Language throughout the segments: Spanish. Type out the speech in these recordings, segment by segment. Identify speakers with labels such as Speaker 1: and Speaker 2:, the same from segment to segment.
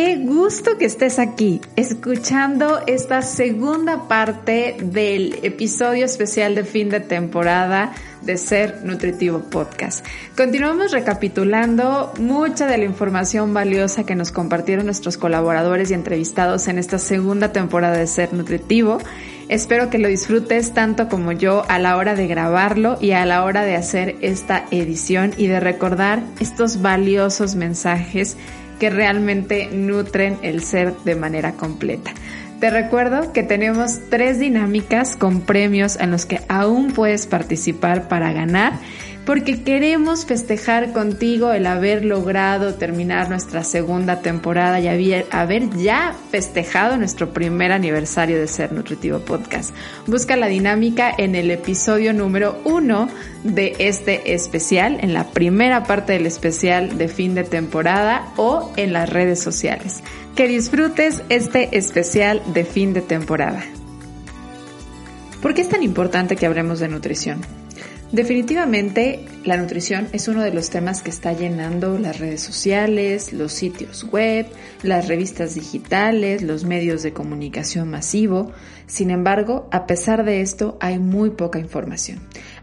Speaker 1: Qué gusto que estés aquí, escuchando esta segunda parte del episodio especial de fin de temporada de Ser Nutritivo Podcast. Continuamos recapitulando mucha de la información valiosa que nos compartieron nuestros colaboradores y entrevistados en esta segunda temporada de Ser Nutritivo. Espero que lo disfrutes tanto como yo a la hora de grabarlo y a la hora de hacer esta edición y de recordar estos valiosos mensajes que realmente nutren el ser de manera completa. Te recuerdo que tenemos tres dinámicas con premios en los que aún puedes participar para ganar porque queremos festejar contigo el haber logrado terminar nuestra segunda temporada y haber, ya festejado nuestro primer aniversario de Ser Nutritivo Podcast. Busca la dinámica en el episodio número uno de este especial, en la primera parte del especial de fin de temporada o en las redes sociales. Que disfrutes este especial de fin de temporada. ¿Por qué es tan importante que hablemos de nutrición? Definitivamente la nutrición es uno de los temas que está llenando las redes sociales, los sitios web, las revistas digitales, los medios de comunicación masivo. Sin embargo, a pesar de esto, hay muy poca información.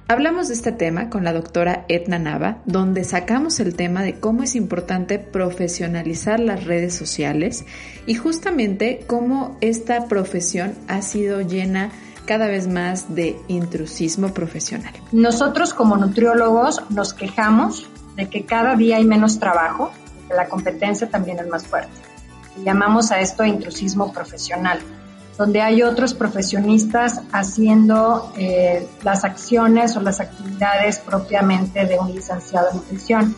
Speaker 1: Hablamos de este tema con la doctora Etna Nava, donde sacamos el tema de cómo es importante profesionalizar las redes sociales y justamente cómo esta profesión ha sido llena cada vez más de intrusismo profesional.
Speaker 2: Nosotros como nutriólogos nos quejamos de que cada día hay menos trabajo, que la competencia también es más fuerte. llamamos a esto intrusismo profesional, donde hay otros profesionistas haciendo eh, las acciones o las actividades propiamente de un licenciado en nutrición.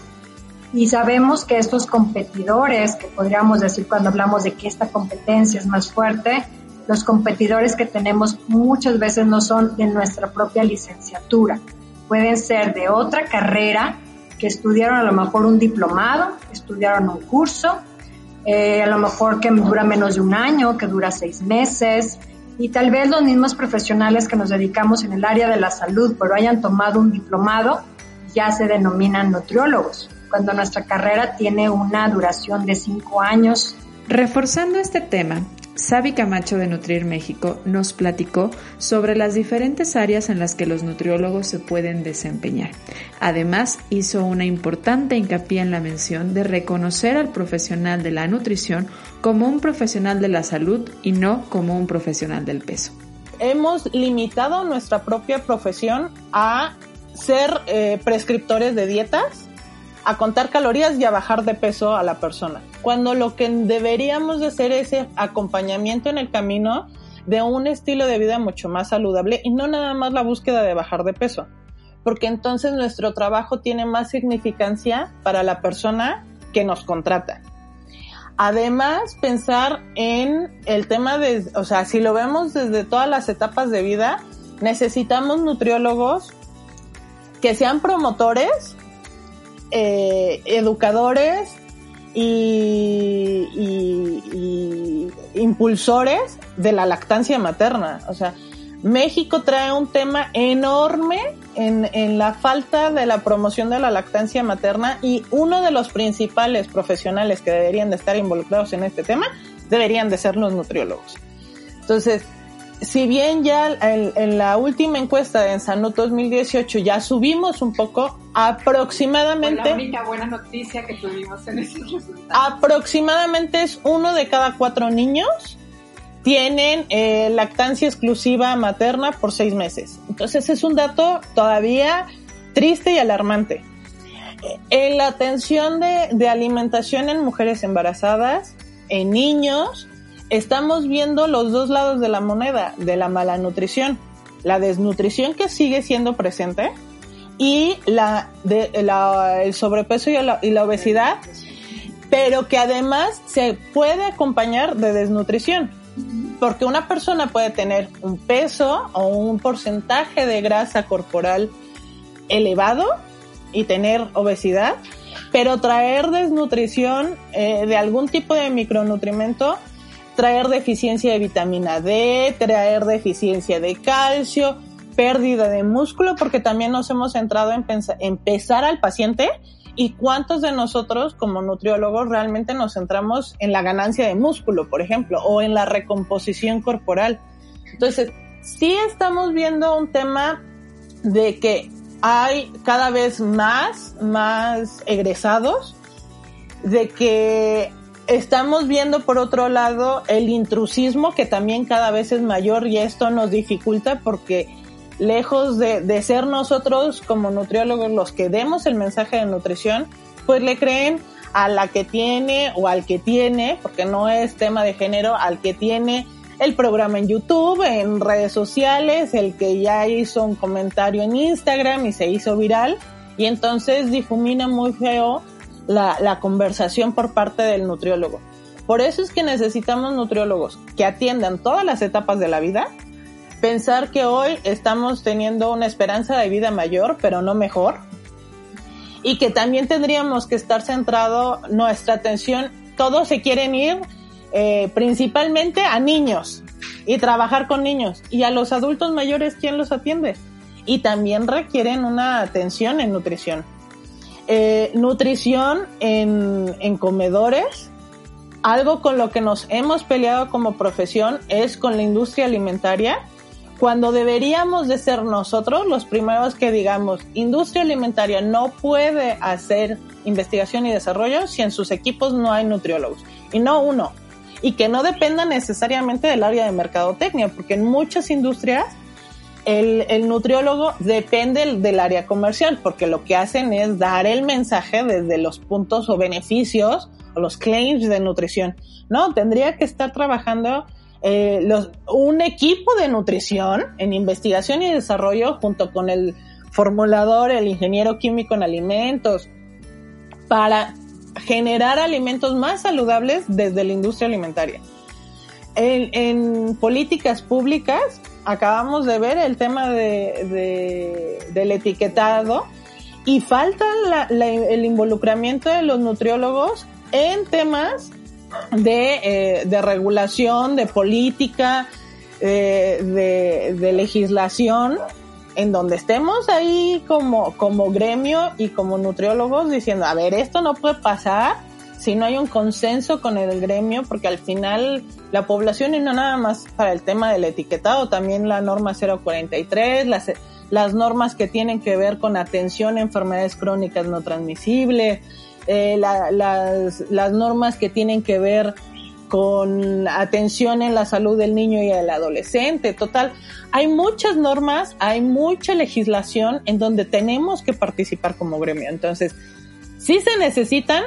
Speaker 2: Y sabemos que estos competidores, que podríamos decir cuando hablamos de que esta competencia es más fuerte, los competidores que tenemos muchas veces no son de nuestra propia licenciatura, pueden ser de otra carrera que estudiaron a lo mejor un diplomado, estudiaron un curso, eh, a lo mejor que dura menos de un año, que dura seis meses, y tal vez los mismos profesionales que nos dedicamos en el área de la salud, pero hayan tomado un diplomado, ya se denominan nutriólogos, cuando nuestra carrera tiene una duración de cinco años.
Speaker 1: Reforzando este tema, Sabi Camacho de Nutrir México nos platicó sobre las diferentes áreas en las que los nutriólogos se pueden desempeñar. Además, hizo una importante hincapié en la mención de reconocer al profesional de la nutrición como un profesional de la salud y no como un profesional del peso.
Speaker 3: Hemos limitado nuestra propia profesión a ser eh, prescriptores de dietas a contar calorías y a bajar de peso a la persona. Cuando lo que deberíamos de hacer es acompañamiento en el camino de un estilo de vida mucho más saludable y no nada más la búsqueda de bajar de peso. Porque entonces nuestro trabajo tiene más significancia para la persona que nos contrata. Además, pensar en el tema de, o sea, si lo vemos desde todas las etapas de vida, necesitamos nutriólogos que sean promotores eh, educadores y, impulsores de la lactancia materna. O sea, México trae un tema enorme en, en, la falta de la promoción de la lactancia materna y uno de los principales profesionales que deberían de estar involucrados en este tema deberían de ser los nutriólogos. Entonces, si bien ya en, la última encuesta de Ensanud 2018 ya subimos un poco, aproximadamente...
Speaker 4: la única buena noticia que tuvimos en esos resultados.
Speaker 3: Aproximadamente es uno de cada cuatro niños tienen eh, lactancia exclusiva materna por seis meses. Entonces es un dato todavía triste y alarmante. En la atención de, de alimentación en mujeres embarazadas, en niños, estamos viendo los dos lados de la moneda de la mala nutrición. La desnutrición que sigue siendo presente y la, de, el sobrepeso y la, y la obesidad, pero que además se puede acompañar de desnutrición. Porque una persona puede tener un peso o un porcentaje de grasa corporal elevado y tener obesidad, pero traer desnutrición eh, de algún tipo de micronutrimento traer deficiencia de vitamina D, traer deficiencia de calcio, pérdida de músculo, porque también nos hemos centrado en pensar, al paciente y cuántos de nosotros como nutriólogos realmente nos centramos en la ganancia de músculo, por ejemplo, o en la recomposición corporal. Entonces, sí estamos viendo un tema de que hay cada vez más, más egresados, de que estamos viendo por otro lado el intrusismo que también cada vez es mayor y esto nos dificulta porque lejos de, ser nosotros como nutriólogos los que demos el mensaje de nutrición, pues le creen a la que tiene o al que tiene, porque no es tema de género, al que tiene el programa en YouTube, en redes sociales, el que ya hizo un comentario en Instagram y se hizo viral, y entonces difumina muy feo la, conversación por parte del nutriólogo. Por eso es que necesitamos nutriólogos que atiendan todas las etapas de la vida, pensar que hoy estamos teniendo una esperanza de vida mayor, pero no mejor, y que también tendríamos que estar centrado nuestra atención, todos se quieren ir eh, principalmente a niños y trabajar con niños, y a los adultos mayores, ¿quién los atiende? Y también requieren una atención en nutrición. Eh, nutrición en, en comedores, algo con lo que nos hemos peleado como profesión es con la industria alimentaria, cuando deberíamos de ser nosotros los primeros que digamos, industria alimentaria no puede hacer investigación y desarrollo si en sus equipos no hay nutriólogos. Y no uno. Y que no dependa necesariamente del área de mercadotecnia, porque en muchas industrias el, el nutriólogo depende del área comercial, porque lo que hacen es dar el mensaje desde los puntos o beneficios o los claims de nutrición. No, tendría que estar trabajando eh, los, un equipo de nutrición en investigación y desarrollo junto con el formulador, el ingeniero químico en alimentos, para generar alimentos más saludables desde la industria alimentaria. En, políticas públicas acabamos de ver el tema de, de, del etiquetado y falta la, la, el involucramiento de los nutriólogos en temas de, eh, regulación, de política, eh, de, legislación, en donde estemos ahí como gremio y como nutriólogos diciendo, a ver, esto no puede pasar si no hay un consenso con el gremio, porque al final la población y no nada más para el tema del etiquetado, también la norma 043, las, las normas que tienen que ver con atención a enfermedades crónicas no transmisibles, eh, la, las, las normas que tienen que ver con atención en la salud del niño y del adolescente. Total, hay muchas normas, hay mucha legislación en donde tenemos que participar como gremio. Entonces, si se necesitan,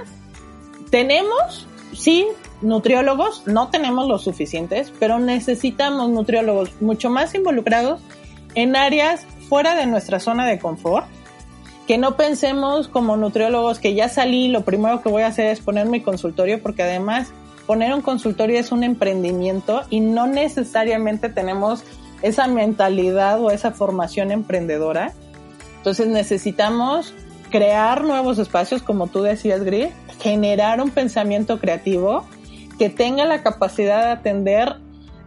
Speaker 3: tenemos, sí, nutriólogos, no tenemos los suficientes, pero necesitamos nutriólogos mucho más involucrados en áreas fuera de nuestra zona de confort que no pensemos como nutriólogos que ya salí, lo primero que voy a hacer es poner mi consultorio, porque además poner un consultorio es un emprendimiento y no necesariamente tenemos esa mentalidad o esa formación emprendedora. Entonces necesitamos crear nuevos espacios, como tú decías, Gris, generar un pensamiento creativo que tenga la capacidad de atender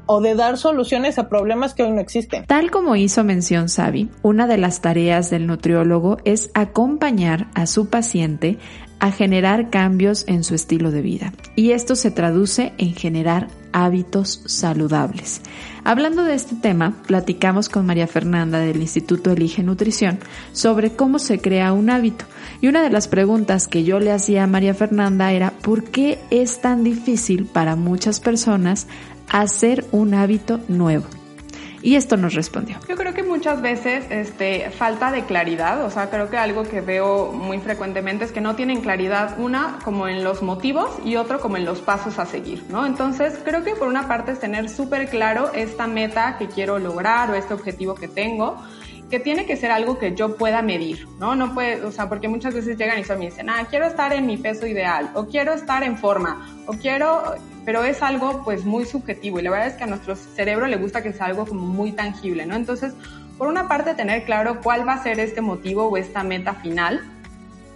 Speaker 3: o de dar soluciones a problemas que hoy no existen.
Speaker 1: Tal como hizo mención Sabi, una de las tareas del nutriólogo es acompañar a su paciente a generar cambios en su estilo de vida. Y esto se traduce en generar hábitos saludables. Hablando de este tema, platicamos con María Fernanda del Instituto Elige Nutrición sobre cómo se crea un hábito. Y una de las preguntas que yo le hacía a María Fernanda era ¿por qué es tan difícil para muchas personas hacer un hábito nuevo? Y esto nos respondió.
Speaker 4: Yo creo que muchas veces este, falta de claridad, o sea, creo que algo que veo muy frecuentemente es que no tienen claridad, una como en los motivos y otro como en los pasos a seguir, ¿no? Entonces, creo que por una parte es tener súper claro esta meta que quiero lograr o este objetivo que tengo, que tiene que ser algo que yo pueda medir, ¿no? No puede, o sea, porque muchas veces llegan y me dicen, ah, quiero estar en mi peso ideal, o quiero estar en forma, o quiero, pero es algo pues muy subjetivo y la verdad es que a nuestro cerebro le gusta que sea algo como muy tangible, ¿no? Entonces, por una parte, tener claro cuál va a ser este motivo o esta meta final,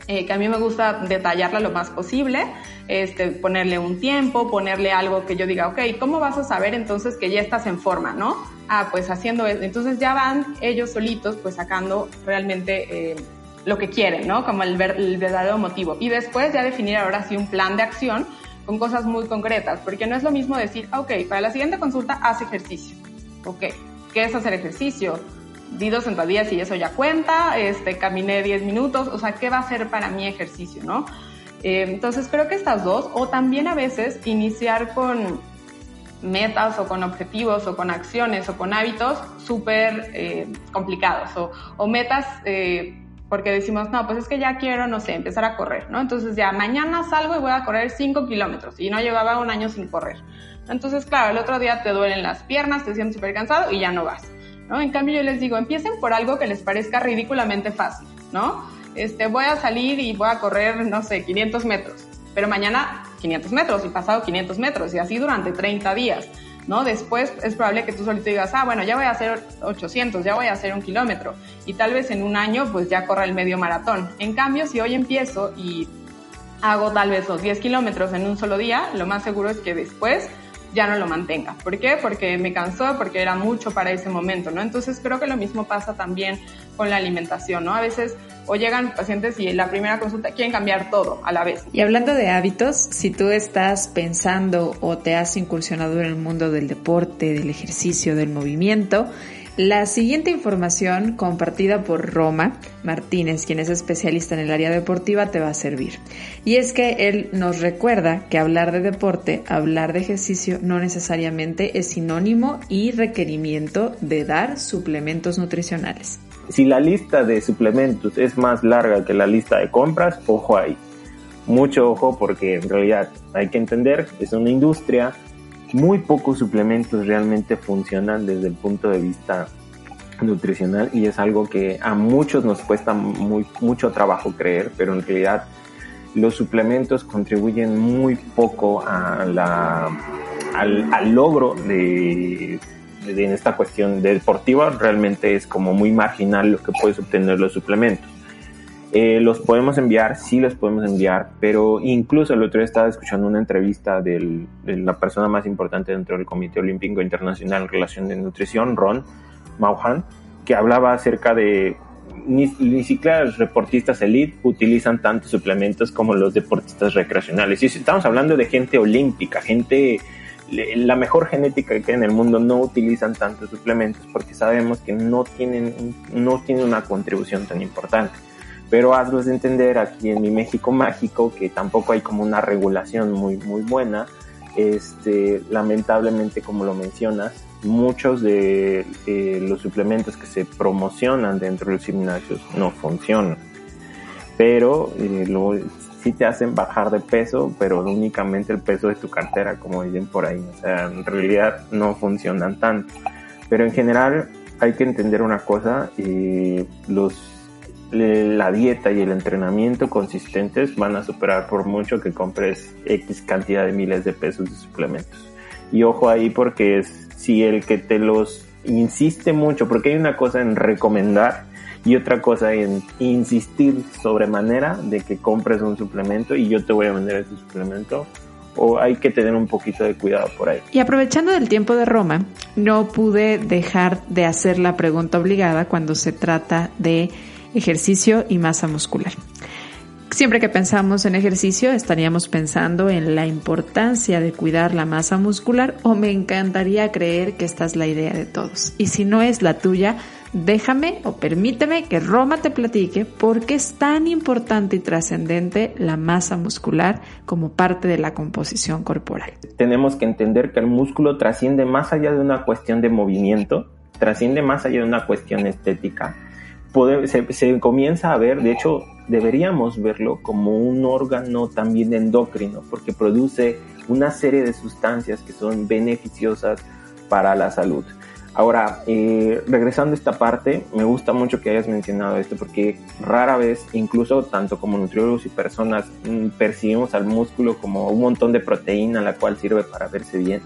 Speaker 4: eh, que a mí me gusta detallarla lo más posible, este, ponerle un tiempo, ponerle algo que yo diga, ok, ¿cómo vas a saber entonces que ya estás en forma, no? Ah, pues haciendo eso. Entonces ya van ellos solitos pues sacando realmente... Eh, lo que quieren, ¿no? Como el, el verdadero motivo. Y después ya definir ahora sí un plan de acción con cosas muy concretas, porque no es lo mismo decir, ok, para la siguiente consulta haz ejercicio. Ok, ¿qué es hacer ejercicio? Di dos sentadillas y eso ya cuenta, este, caminé 10 minutos, o sea, ¿qué va a ser para mi ejercicio, no? Eh, entonces creo que estas dos, o también a veces iniciar con metas o con objetivos o con acciones o con hábitos súper eh, complicados o, metas eh, porque decimos, no, pues es que ya quiero, no sé, empezar a correr, ¿no? Entonces ya mañana salgo y voy a correr 5 kilómetros y no llevaba un año sin correr. Entonces, claro, el otro día te duelen las piernas, te sientes súper cansado y ya no vas, ¿no? En cambio yo les digo, empiecen por algo que les parezca ridículamente fácil, ¿no? Este, voy a salir y voy a correr, no sé, 500 metros, pero mañana 500 metros y pasado 500 metros y así durante 30 días. ¿No? Después es probable que tú solito digas, ah, bueno, ya voy a hacer 800, ya voy a hacer un kilómetro y tal vez en un año pues ya corra el medio maratón. En cambio, si hoy empiezo y hago tal vez los 10 kilómetros en un solo día, lo más seguro es que después ya no lo mantenga. ¿Por qué? Porque me cansó, porque era mucho para ese momento, ¿no? Entonces creo que lo mismo pasa también con la alimentación, ¿no? A veces o llegan pacientes y en la primera consulta quieren cambiar todo a la vez.
Speaker 1: Y hablando de hábitos, si tú estás pensando o te has incursionado en el mundo del deporte, del ejercicio, del movimiento, la siguiente información compartida por Roma Martínez, quien es especialista en el área deportiva, te va a servir. Y es que él nos recuerda que hablar de deporte, hablar de ejercicio, no necesariamente es sinónimo y requerimiento de dar suplementos nutricionales.
Speaker 5: Si la lista de suplementos es más larga que la lista de compras, ojo ahí. Mucho ojo porque en realidad hay que entender, es una industria, muy pocos suplementos realmente funcionan desde el punto de vista nutricional y es algo que a muchos nos cuesta muy, mucho trabajo creer, pero en realidad los suplementos contribuyen muy poco a la, al, logro de, en esta cuestión deportiva. Realmente es como muy marginal lo que puedes obtener los suplementos. Eh, los podemos enviar, sí los podemos enviar, pero incluso el otro día estaba escuchando una entrevista de la persona más importante dentro del Comité Olímpico Internacional en relación de nutrición, Ron Mauhan, que hablaba acerca de ni, siquiera los deportistas elite utilizan tantos suplementos como los deportistas recreacionales. Y estamos hablando de gente olímpica, gente, la mejor genética que hay en el mundo no utilizan tantos suplementos porque sabemos que no tienen, no tienen una contribución tan importante pero hazlos de entender aquí en mi México mágico que tampoco hay como una regulación muy muy buena. Este lamentablemente como lo mencionas muchos de eh, los suplementos que se promocionan dentro de los gimnasios no funcionan. Pero eh, lo, sí te hacen bajar de peso pero únicamente el peso de tu cartera como dicen por ahí. O sea en realidad no funcionan tanto. Pero en general hay que entender una cosa y los la dieta y el entrenamiento consistentes van a superar por mucho que compres X cantidad de miles de pesos de suplementos. Y ojo ahí porque es si el que te los insiste mucho, porque hay una cosa en recomendar y otra cosa en insistir sobremanera de que compres un suplemento y yo te voy a vender ese suplemento o hay que tener un poquito de cuidado por ahí.
Speaker 1: Y aprovechando del tiempo de Roma, no pude dejar de hacer la pregunta obligada cuando se trata de ejercicio y masa muscular. Siempre que pensamos en ejercicio estaríamos pensando en la importancia de cuidar la masa muscular o me encantaría creer que esta es la idea de todos. Y si no es la tuya, déjame o permíteme que Roma te platique por qué es tan importante y trascendente la masa muscular como parte de la composición corporal.
Speaker 5: Tenemos que entender que el músculo trasciende más allá de una cuestión de movimiento, trasciende más allá de una cuestión estética se, comienza a ver, de hecho deberíamos verlo como un órgano también endocrino, porque produce una serie de sustancias que son beneficiosas para la salud. Ahora, eh, regresando a esta parte, me gusta mucho que hayas mencionado esto porque rara vez, incluso tanto como nutriólogos y personas, mm, percibimos al músculo como un montón de proteína la cual sirve para verse bien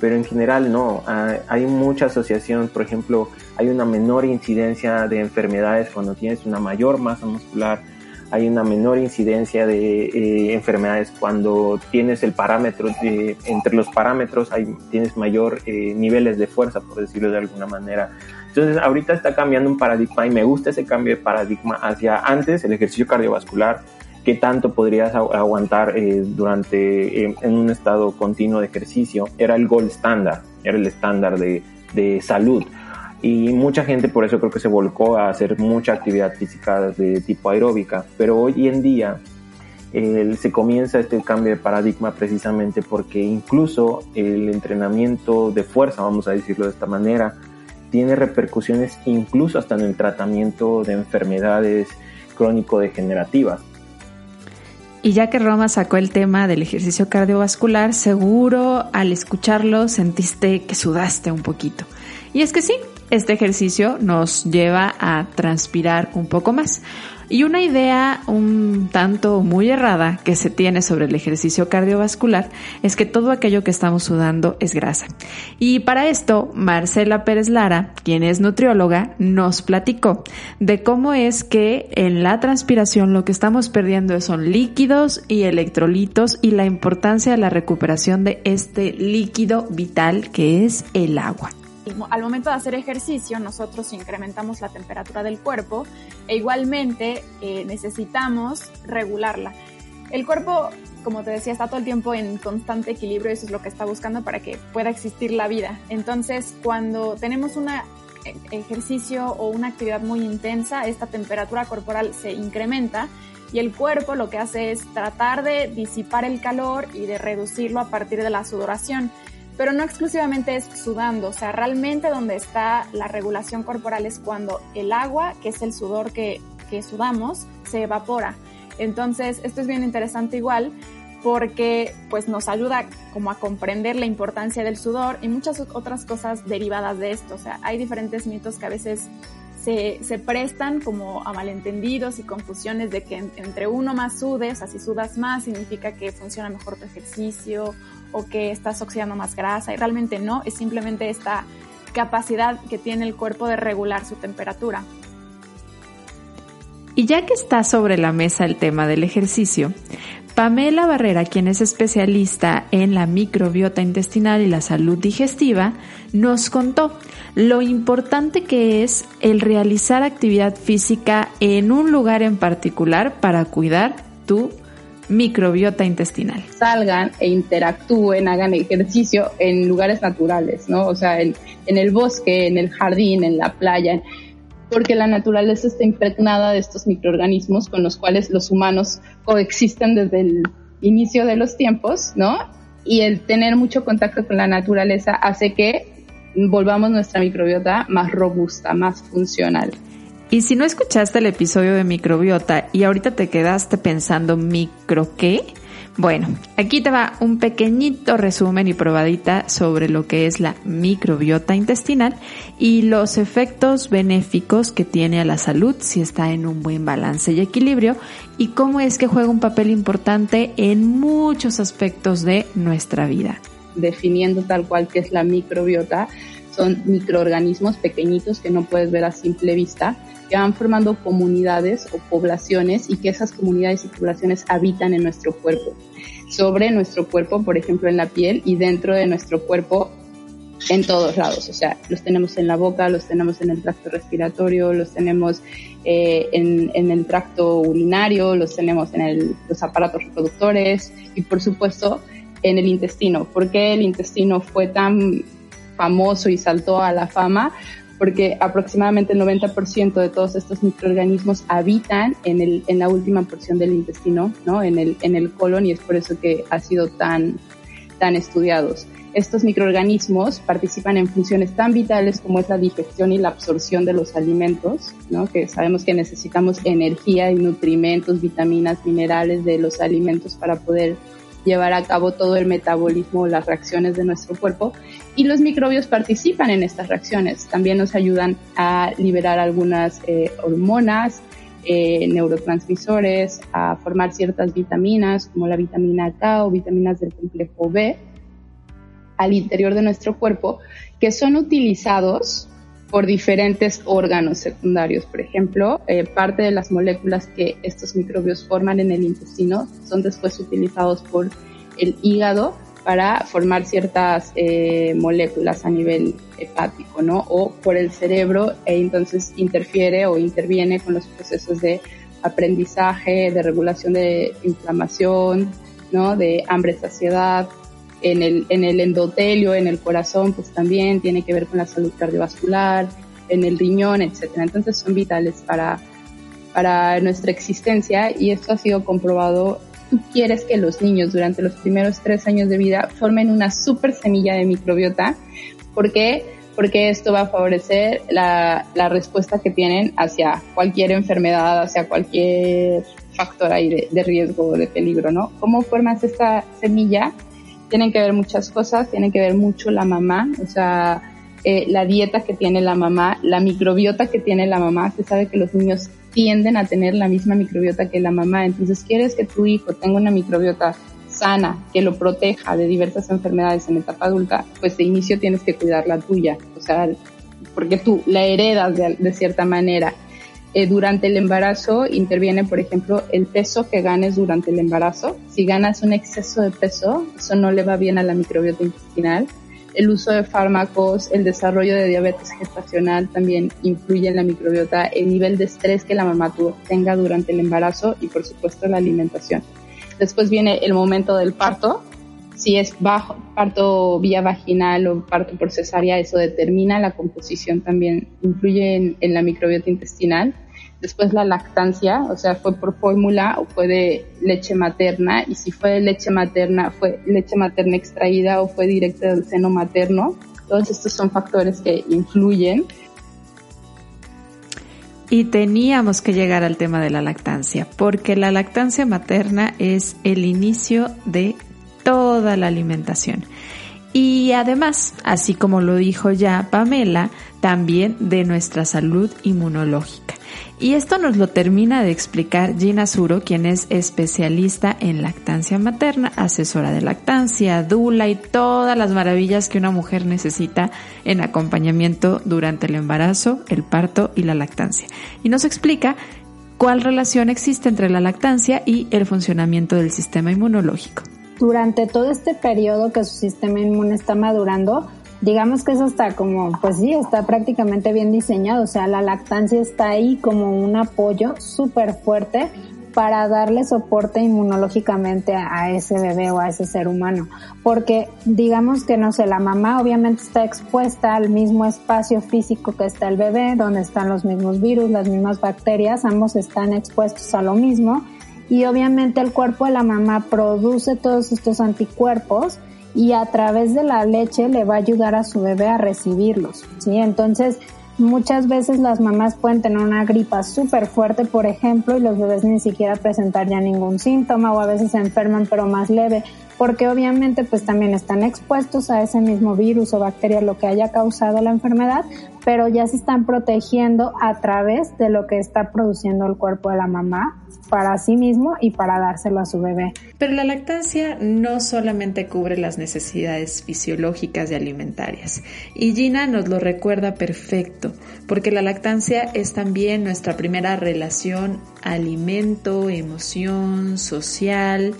Speaker 5: pero en general no. Ah, hay mucha asociación, por ejemplo, hay una menor incidencia de enfermedades cuando tienes una mayor masa muscular, hay una menor incidencia de eh, enfermedades cuando tienes el parámetro, entre los parámetros hay, tienes mayor eh, niveles de fuerza, por decirlo de alguna manera. Entonces, ahorita está cambiando un paradigma y me gusta ese cambio de paradigma hacia antes el ejercicio cardiovascular, qué tanto podrías aguantar eh, durante eh, en un estado continuo de ejercicio, era el gold standard, era el estándar de, de salud y mucha gente por eso creo que se volcó a hacer mucha actividad física de tipo aeróbica, pero hoy en día se comienza este cambio de paradigma precisamente porque incluso el entrenamiento de fuerza, vamos a decirlo de esta manera, tiene repercusiones incluso hasta en el tratamiento de enfermedades crónico-degenerativas.
Speaker 1: Y ya que Roma sacó el tema del ejercicio cardiovascular, seguro al escucharlo sentiste que sudaste un poquito. Y es que sí, este ejercicio nos lleva a transpirar un poco más. Y una idea un tanto muy errada que se tiene sobre el ejercicio cardiovascular es que todo aquello que estamos sudando es grasa. Y para esto, Marcela Pérez Lara, quien es nutrióloga, nos platicó de cómo es que en la transpiración lo que estamos perdiendo son líquidos y electrolitos y la importancia de la recuperación de este líquido vital que es el agua
Speaker 6: al momento de hacer ejercicio nosotros incrementamos la temperatura del cuerpo e igualmente eh, necesitamos regularla. El cuerpo, como te decía, está todo el tiempo en constante equilibrio eso es lo que está buscando para que pueda existir la vida. Entonces, cuando tenemos un e, ejercicio o una actividad muy intensa, esta temperatura corporal se incrementa y el cuerpo lo que hace es tratar de disipar el calor y de reducirlo a partir de la sudoración pero no exclusivamente es sudando, o sea, realmente donde está la regulación corporal es cuando el agua, que es el sudor que, que sudamos, se evapora. Entonces, esto es bien interesante igual porque pues nos ayuda como a comprender la importancia del sudor y muchas otras cosas derivadas de esto. O sea, hay diferentes mitos que a veces se, se prestan como a malentendidos y confusiones de que entre uno más sudes, así sudas más, significa que funciona mejor tu ejercicio o que estás oxidando más grasa y realmente no, es simplemente esta capacidad que tiene el cuerpo de regular su temperatura.
Speaker 1: Y ya que está sobre la mesa el tema del ejercicio, Pamela Barrera, quien es especialista en la microbiota intestinal y la salud digestiva, nos contó lo importante que es el realizar actividad física en un lugar en particular para cuidar tu microbiota intestinal.
Speaker 7: Salgan e interactúen, hagan ejercicio en lugares naturales, ¿no? O sea, en, el bosque, en el jardín, en la playa, porque la naturaleza está impregnada de estos microorganismos con los cuales los humanos coexisten desde el inicio de los tiempos, ¿no? Y el tener mucho contacto con la naturaleza hace que volvamos nuestra microbiota más robusta, más funcional.
Speaker 1: Y si no escuchaste el episodio de microbiota y ahorita te quedaste pensando micro qué, bueno, aquí te va un pequeñito resumen y probadita sobre lo que es la microbiota intestinal y los efectos benéficos que tiene a la salud si está en un buen balance y equilibrio y cómo es que juega un papel importante en muchos aspectos de nuestra vida.
Speaker 7: Definiendo tal cual que es la microbiota, son microorganismos pequeñitos que no puedes ver a simple vista que van formando comunidades o poblaciones y que esas comunidades y poblaciones habitan en nuestro cuerpo. Sobre nuestro cuerpo, por ejemplo, en la piel y dentro de nuestro cuerpo en todos lados. O sea, los tenemos en la boca, los tenemos en el tracto respiratorio, los tenemos eh, en, en, el tracto urinario, los tenemos en el, los aparatos reproductores y, por supuesto, en el intestino. ¿Por qué el intestino fue tan famoso y saltó a la fama? Porque aproximadamente el 90% de todos estos microorganismos habitan en, el, en la última porción del intestino, ¿no? en, el, en el colon, y es por eso que ha sido tan, tan estudiados. Estos microorganismos participan en funciones tan vitales como es la digestión y la absorción de los alimentos, ¿no? que sabemos que necesitamos energía y nutrimentos, vitaminas, minerales de los alimentos para poder llevar a cabo todo el metabolismo, las reacciones de nuestro cuerpo y los microbios participan en estas reacciones. También nos ayudan a liberar algunas eh, hormonas, eh, neurotransmisores, a formar ciertas vitaminas como la vitamina K o vitaminas del complejo B al interior de nuestro cuerpo que son utilizados por diferentes órganos secundarios. Por ejemplo, eh, parte de las moléculas que estos microbios forman en el intestino son después utilizados por el hígado para formar ciertas eh, moléculas a nivel hepático, ¿no? O por el cerebro e entonces interfiere o interviene con los procesos de aprendizaje, de regulación de inflamación, ¿no? De hambre, saciedad, en el, en el endotelio, en el corazón, pues también tiene que ver con la salud cardiovascular, en el riñón, etcétera. Entonces son vitales para, para nuestra existencia y esto ha sido comprobado tú quieres que los niños durante los primeros tres años de vida formen una super semilla de microbiota. ¿Por qué? Porque esto va a favorecer la, la respuesta que tienen hacia cualquier enfermedad, hacia cualquier factor ahí de, riesgo o de peligro, ¿no? ¿Cómo formas esta semilla? Tienen que ver muchas cosas, tienen que ver mucho la mamá, o sea, eh, la dieta que tiene la mamá, la microbiota que tiene la mamá, se sabe que los niños tienden a tener la misma microbiota que la mamá, entonces quieres que tu hijo tenga una microbiota sana, que lo proteja de diversas enfermedades en etapa adulta, pues de inicio tienes que cuidar la tuya, o sea, porque tú la heredas de, cierta manera. Eh, durante el embarazo interviene, por ejemplo, el peso que ganes durante el embarazo. Si ganas un exceso de peso, eso no le va bien a la microbiota intestinal el uso de fármacos, el desarrollo de diabetes gestacional también influye en la microbiota, el nivel de estrés que la mamá tenga durante el embarazo y por supuesto la alimentación. Después viene el momento del parto. Si es bajo, parto vía vaginal o parto por cesárea, eso determina la composición también, influye en la microbiota intestinal después la lactancia, o sea, fue por fórmula o fue de leche materna, y si fue de leche materna, fue leche materna extraída o fue directa del seno materno. Todos estos son factores que influyen.
Speaker 1: Y teníamos que llegar al tema de la lactancia, porque la lactancia materna es el inicio de toda la alimentación. Y además, así como lo dijo ya Pamela, también de nuestra salud inmunológica. Y esto nos lo termina de explicar Gina Suro, quien es especialista en lactancia materna, asesora de lactancia, dula y todas las maravillas que una mujer necesita en acompañamiento durante el embarazo, el parto y la lactancia. Y nos explica cuál relación existe entre la lactancia y el funcionamiento del sistema inmunológico.
Speaker 8: Durante todo este periodo que su sistema inmune está madurando, digamos que eso está como, pues sí, está prácticamente bien diseñado, o sea, la lactancia está ahí como un apoyo súper fuerte para darle soporte inmunológicamente a, ese bebé o a ese ser humano. Porque digamos que, no sé, la mamá obviamente está expuesta al mismo espacio físico que está el bebé, donde están los mismos virus, las mismas bacterias, ambos están expuestos a lo mismo. Y obviamente el cuerpo de la mamá produce todos estos anticuerpos y a través de la leche le va a ayudar a su bebé a recibirlos, ¿sí? Entonces, muchas veces las mamás pueden tener una gripa súper fuerte, por ejemplo, y los bebés ni siquiera presentar ya ningún síntoma o a veces se enferman pero más leve, porque obviamente pues también están expuestos a ese mismo virus o bacteria, lo que haya causado la enfermedad, pero ya se están protegiendo a través de lo que está produciendo el cuerpo de la mamá para sí mismo y para dárselo a su bebé.
Speaker 1: Pero la lactancia no solamente cubre las necesidades fisiológicas y alimentarias. Y Gina nos lo recuerda perfecto, porque la lactancia es también nuestra primera relación alimento, emoción, social,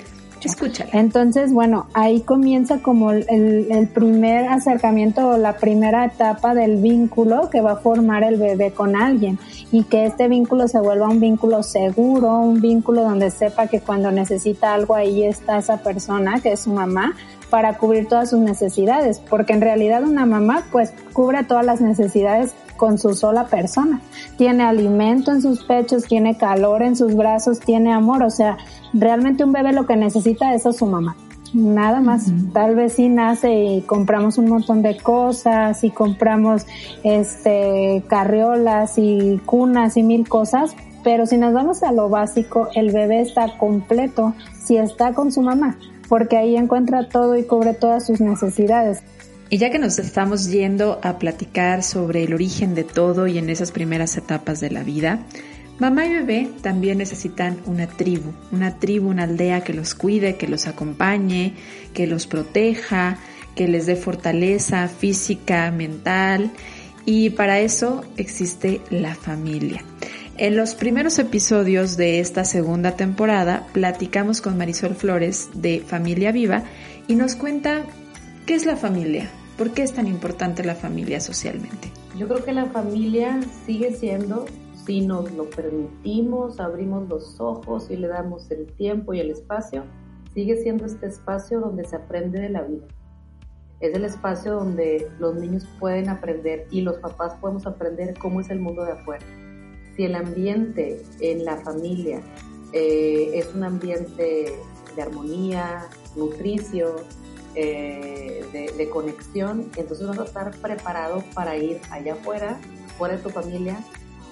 Speaker 8: Entonces, bueno, ahí comienza como el, el, primer acercamiento o la primera etapa del vínculo que va a formar el bebé con alguien y que este vínculo se vuelva un vínculo seguro, un vínculo donde sepa que cuando necesita algo ahí está esa persona, que es su mamá, para cubrir todas sus necesidades, porque en realidad una mamá pues cubre todas las necesidades con su sola persona. Tiene alimento en sus pechos, tiene calor en sus brazos, tiene amor, o sea, realmente un bebé lo que necesita es a su mamá. Nada más, tal vez sí nace y compramos un montón de cosas y compramos este carriolas y cunas y mil cosas, pero si nos vamos a lo básico, el bebé está completo si está con su mamá, porque ahí encuentra todo y cubre todas sus necesidades.
Speaker 1: Y ya que nos estamos yendo a platicar sobre el origen de todo y en esas primeras etapas de la vida, mamá y bebé también necesitan una tribu, una tribu, una aldea que los cuide, que los acompañe, que los proteja, que les dé fortaleza física, mental. Y para eso existe la familia. En los primeros episodios de esta segunda temporada platicamos con Marisol Flores de Familia Viva y nos cuenta qué es la familia, por qué es tan importante la familia socialmente.
Speaker 9: Yo creo que la familia sigue siendo, si nos lo permitimos, abrimos los ojos y le damos el tiempo y el espacio, sigue siendo este espacio donde se aprende de la vida. Es el espacio donde los niños pueden aprender y los papás podemos aprender cómo es el mundo de afuera si el ambiente en la familia eh, es un ambiente de armonía, nutricio, eh, de, conexión, entonces vas a estar preparado para ir allá afuera, fuera de tu familia,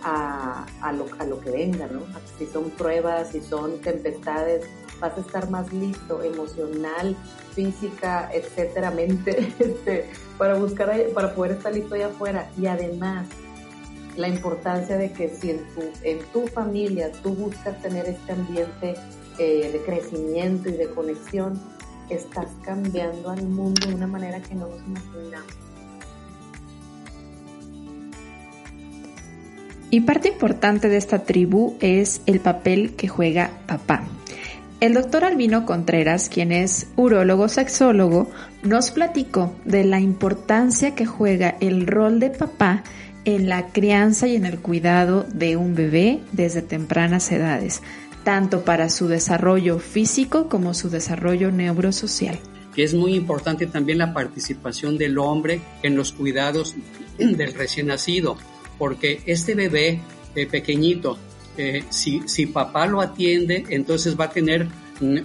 Speaker 9: a, lo, a lo que venga, ¿no? Si son pruebas, si son tempestades, vas a estar más listo emocional, física, etcétera, mente, este, para buscar, para poder estar listo allá afuera. Y además, la importancia de que si en tu, en tu familia tú buscas tener este ambiente eh, de crecimiento y de conexión, estás cambiando al mundo de una manera que no nos imaginamos.
Speaker 1: Y parte importante de esta tribu es el papel que juega papá. El doctor Albino Contreras, quien es urólogo sexólogo, nos platicó de la importancia que juega el rol de papá en la crianza y en el cuidado de un bebé desde tempranas edades, tanto para su desarrollo físico como su desarrollo neurosocial.
Speaker 10: Es muy importante también la participación del hombre en los cuidados del recién nacido, porque este bebé eh, pequeñito, eh, si, si papá lo atiende, entonces va a tener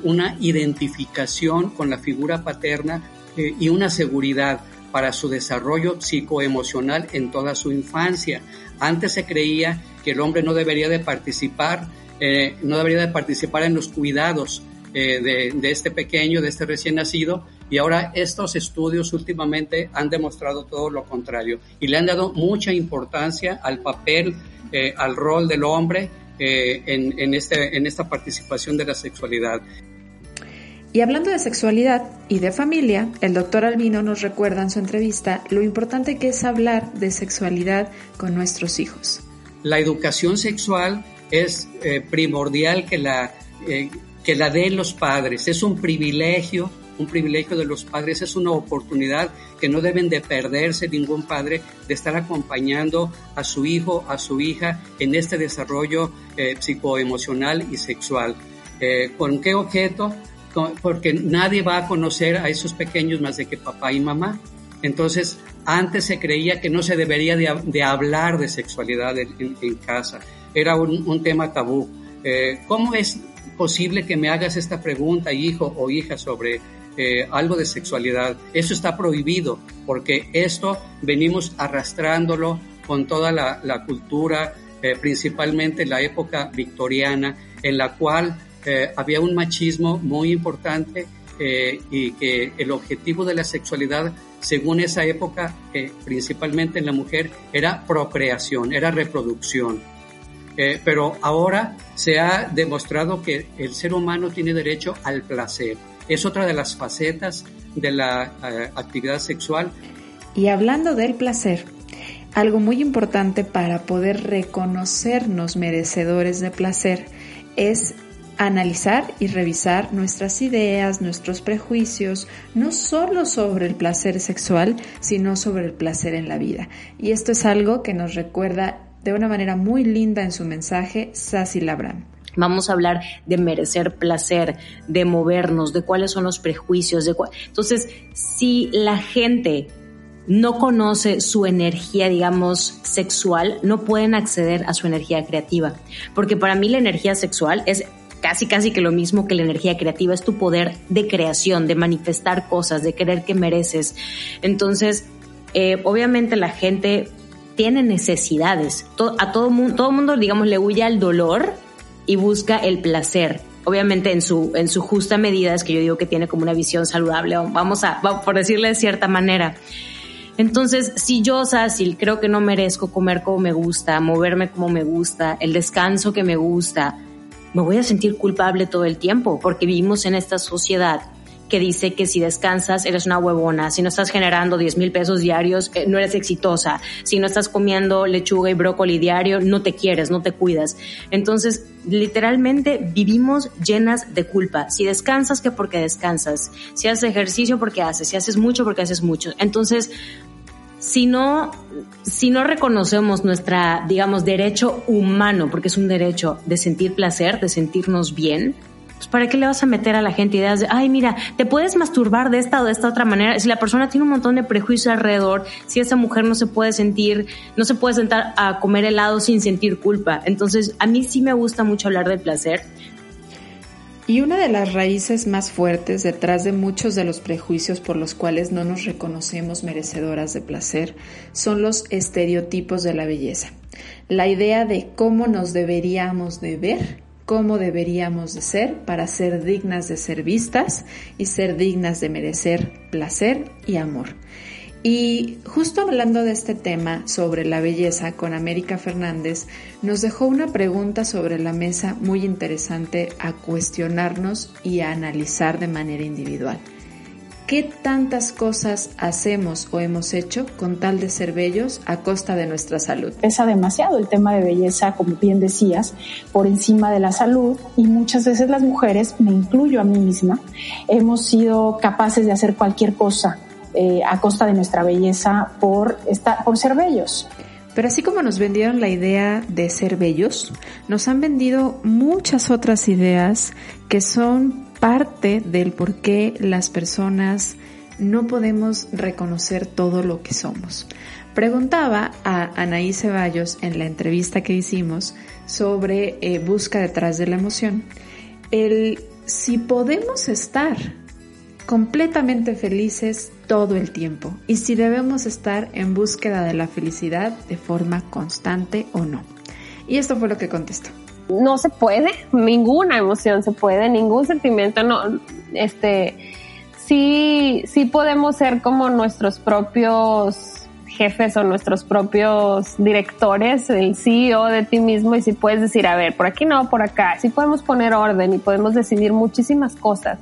Speaker 10: una identificación con la figura paterna eh, y una seguridad para su desarrollo psicoemocional en toda su infancia. Antes se creía que el hombre no debería de participar, eh, no debería de participar en los cuidados eh, de, este pequeño, de este recién nacido, y ahora estos estudios últimamente han demostrado todo lo contrario y le han dado mucha importancia al papel, eh, al rol del hombre este, en esta participación de la sexualidad.
Speaker 1: Y hablando de sexualidad y de familia, el doctor Albino nos recuerda en su entrevista lo importante que es hablar de sexualidad con nuestros hijos.
Speaker 10: La educación sexual es eh, primordial que la, eh, que la den los padres, es un privilegio, un privilegio de los padres, es una oportunidad que no deben de perderse ningún padre de estar acompañando a su hijo, a su hija en este desarrollo eh, psicoemocional y sexual. ¿Con qué objeto? Porque nadie va a conocer a esos pequeños más de que papá y mamá. Entonces, antes se creía que no se debería de, hablar de sexualidad en, casa, era un, tema tabú. Eh, ¿Cómo es posible que me hagas esta pregunta, hijo o hija, sobre eh, algo de sexualidad? Eso está prohibido, porque esto venimos arrastrándolo con toda la, cultura, eh, principalmente en la época victoriana, en la cual eh, había un machismo muy importante eh, y que el objetivo de la sexualidad, según esa época, eh, principalmente en la mujer, era procreación, era reproducción. pero ahora se ha demostrado que el ser humano tiene derecho al placer. Es otra de las facetas de la actividad sexual.
Speaker 1: Y hablando del placer, algo muy importante para poder reconocernos merecedores de placer es analizar y revisar nuestras ideas, nuestros prejuicios, no solo sobre el placer sexual, sino sobre el placer en la vida. Y esto es algo que nos recuerda de una manera muy linda en su mensaje Sassy Labran.
Speaker 11: Vamos a hablar de merecer placer, de movernos, de cuáles son los prejuicios. De Entonces, si la gente no conoce su energía, digamos, sexual, no pueden acceder a su energía creativa. Porque para mí la energía sexual es casi casi que lo mismo que la energía creativa, es tu poder de creación, de manifestar cosas, de creer que mereces. Entonces, eh, obviamente la gente tiene necesidades. a todo mundo, todo mundo, digamos, le huye al dolor y busca el placer. Obviamente en su, en su justa medida es que yo digo que tiene como una visión saludable, vamos a, por decirle de cierta manera. Entonces, si yo, Sácil, creo que no merezco comer como me gusta, moverme como me gusta, el descanso que me gusta, me voy a sentir culpable todo el tiempo porque vivimos en esta sociedad que dice que si descansas eres una huevona, si no estás generando 10 mil pesos diarios eh, no eres exitosa, si no estás comiendo lechuga y brócoli diario no te quieres, no te cuidas. Entonces, literalmente vivimos llenas de culpa. Si descansas, que porque descansas. Si haces ejercicio, porque haces. Si haces mucho, porque haces mucho. Entonces, si no, si no reconocemos nuestra, digamos, derecho humano, porque es un derecho de sentir placer, de sentirnos bien, pues ¿para qué le vas a meter a la gente ideas de, ay, mira, te puedes masturbar de esta o de esta otra manera? Si la persona tiene un montón de prejuicios alrededor, si esa mujer no se puede sentir, no se puede sentar a comer helado sin sentir culpa. Entonces, a mí sí me gusta mucho hablar del placer,
Speaker 1: y una de las raíces más fuertes detrás de muchos de los prejuicios por los cuales no nos reconocemos merecedoras de placer son los estereotipos de la belleza. La idea de cómo nos deberíamos de ver, cómo deberíamos de ser para ser dignas de ser vistas y ser dignas de merecer placer y amor. Y justo hablando de este tema sobre la belleza con América Fernández, nos dejó una pregunta sobre la mesa muy interesante a cuestionarnos y a analizar de manera individual. ¿Qué tantas cosas hacemos o hemos hecho con tal de ser bellos a costa de nuestra salud?
Speaker 12: Pesa demasiado el tema de belleza, como bien decías, por encima de la salud y muchas veces las mujeres, me incluyo a mí misma, hemos sido capaces de hacer cualquier cosa eh, a costa de nuestra belleza por, esta, por ser bellos.
Speaker 1: Pero así como nos vendieron la idea de ser bellos, nos han vendido muchas otras ideas que son parte del por qué las personas no podemos reconocer todo lo que somos. Preguntaba a Anaí Ceballos en la entrevista que hicimos sobre eh, busca detrás de la emoción, el si podemos estar completamente felices todo el tiempo y si debemos estar en búsqueda de la felicidad de forma constante o no. Y esto fue lo que contestó.
Speaker 13: No se puede, ninguna emoción se puede, ningún sentimiento, no, este, sí, sí podemos ser como nuestros propios jefes o nuestros propios directores, el CEO de ti mismo y si puedes decir, a ver, por aquí no, por acá, sí podemos poner orden y podemos decidir muchísimas cosas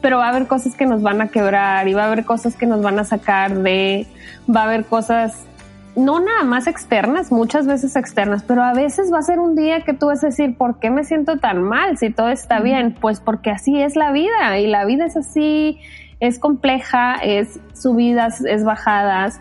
Speaker 13: pero va a haber cosas que nos van a quebrar y va a haber cosas que nos van a sacar de, va a haber cosas no nada más externas, muchas veces externas, pero a veces va a ser un día que tú vas a decir, ¿por qué me siento tan mal si todo está bien? Pues porque así es la vida y la vida es así, es compleja, es subidas, es bajadas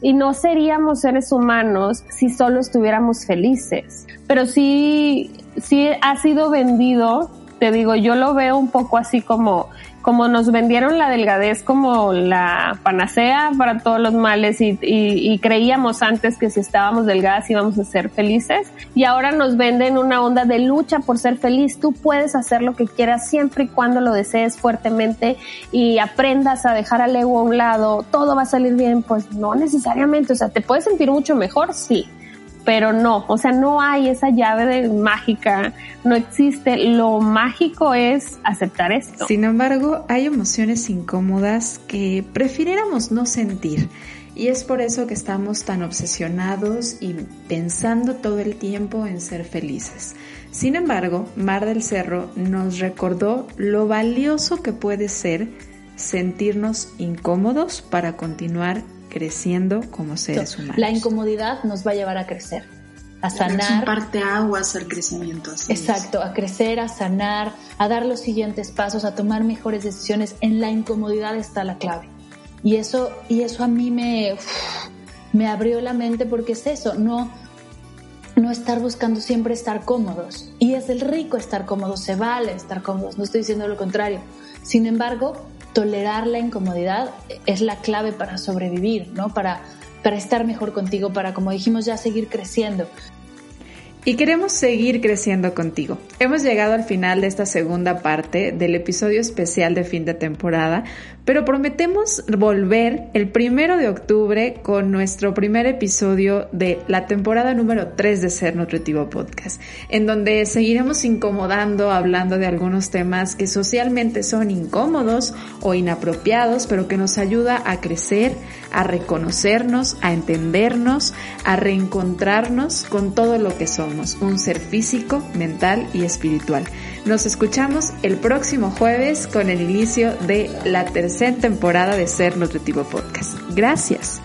Speaker 13: y no seríamos seres humanos si solo estuviéramos felices. Pero sí, sí ha sido vendido, te digo, yo lo veo un poco así como como nos vendieron la delgadez como la panacea para todos los males y, creíamos antes que si estábamos delgadas íbamos a ser felices y ahora nos venden una onda de lucha por ser feliz. Tú puedes hacer lo que quieras siempre y cuando lo desees fuertemente y aprendas a dejar al ego a un lado, todo va a salir bien, pues no necesariamente, o sea, te puedes sentir mucho mejor, sí, pero no, o sea, no hay esa llave de mágica, no existe. Lo mágico es aceptar esto.
Speaker 1: Sin embargo, hay emociones incómodas que prefiriéramos no sentir. Y es por eso que estamos tan obsesionados y pensando todo el tiempo en ser felices. Sin embargo, Mar del Cerro nos recordó lo valioso que puede ser sentirnos incómodos para continuar creciendo como seres humanos.
Speaker 14: La incomodidad nos va a llevar a crecer, a sanar. Es
Speaker 15: un parte aguas al crecimiento.
Speaker 14: Exacto, a crecer, a sanar, a dar los siguientes pasos, a tomar mejores decisiones. En la incomodidad está la clave. Y eso, y eso a mí me, me abrió la mente porque es eso, no, no estar buscando siempre estar cómodos. Y es el rico estar cómodos, se vale estar cómodos, no estoy diciendo lo contrario. Sin embargo, tolerar la incomodidad es la clave para sobrevivir, ¿no? Para, para estar mejor contigo, para, como dijimos, ya seguir creciendo
Speaker 1: y queremos seguir creciendo contigo. Hemos llegado al final de esta segunda parte del episodio especial de fin de temporada, pero prometemos volver el primero de octubre con nuestro primer episodio de la temporada número 3 de Ser Nutritivo Podcast, en donde seguiremos incomodando, hablando de algunos temas que socialmente son incómodos o inapropiados, pero que nos ayuda a crecer, a reconocernos, a entendernos, a reencontrarnos con todo lo que somos un ser físico, mental y espiritual. Nos escuchamos el próximo jueves con el inicio de la tercera temporada de Ser Nutritivo Podcast. Gracias.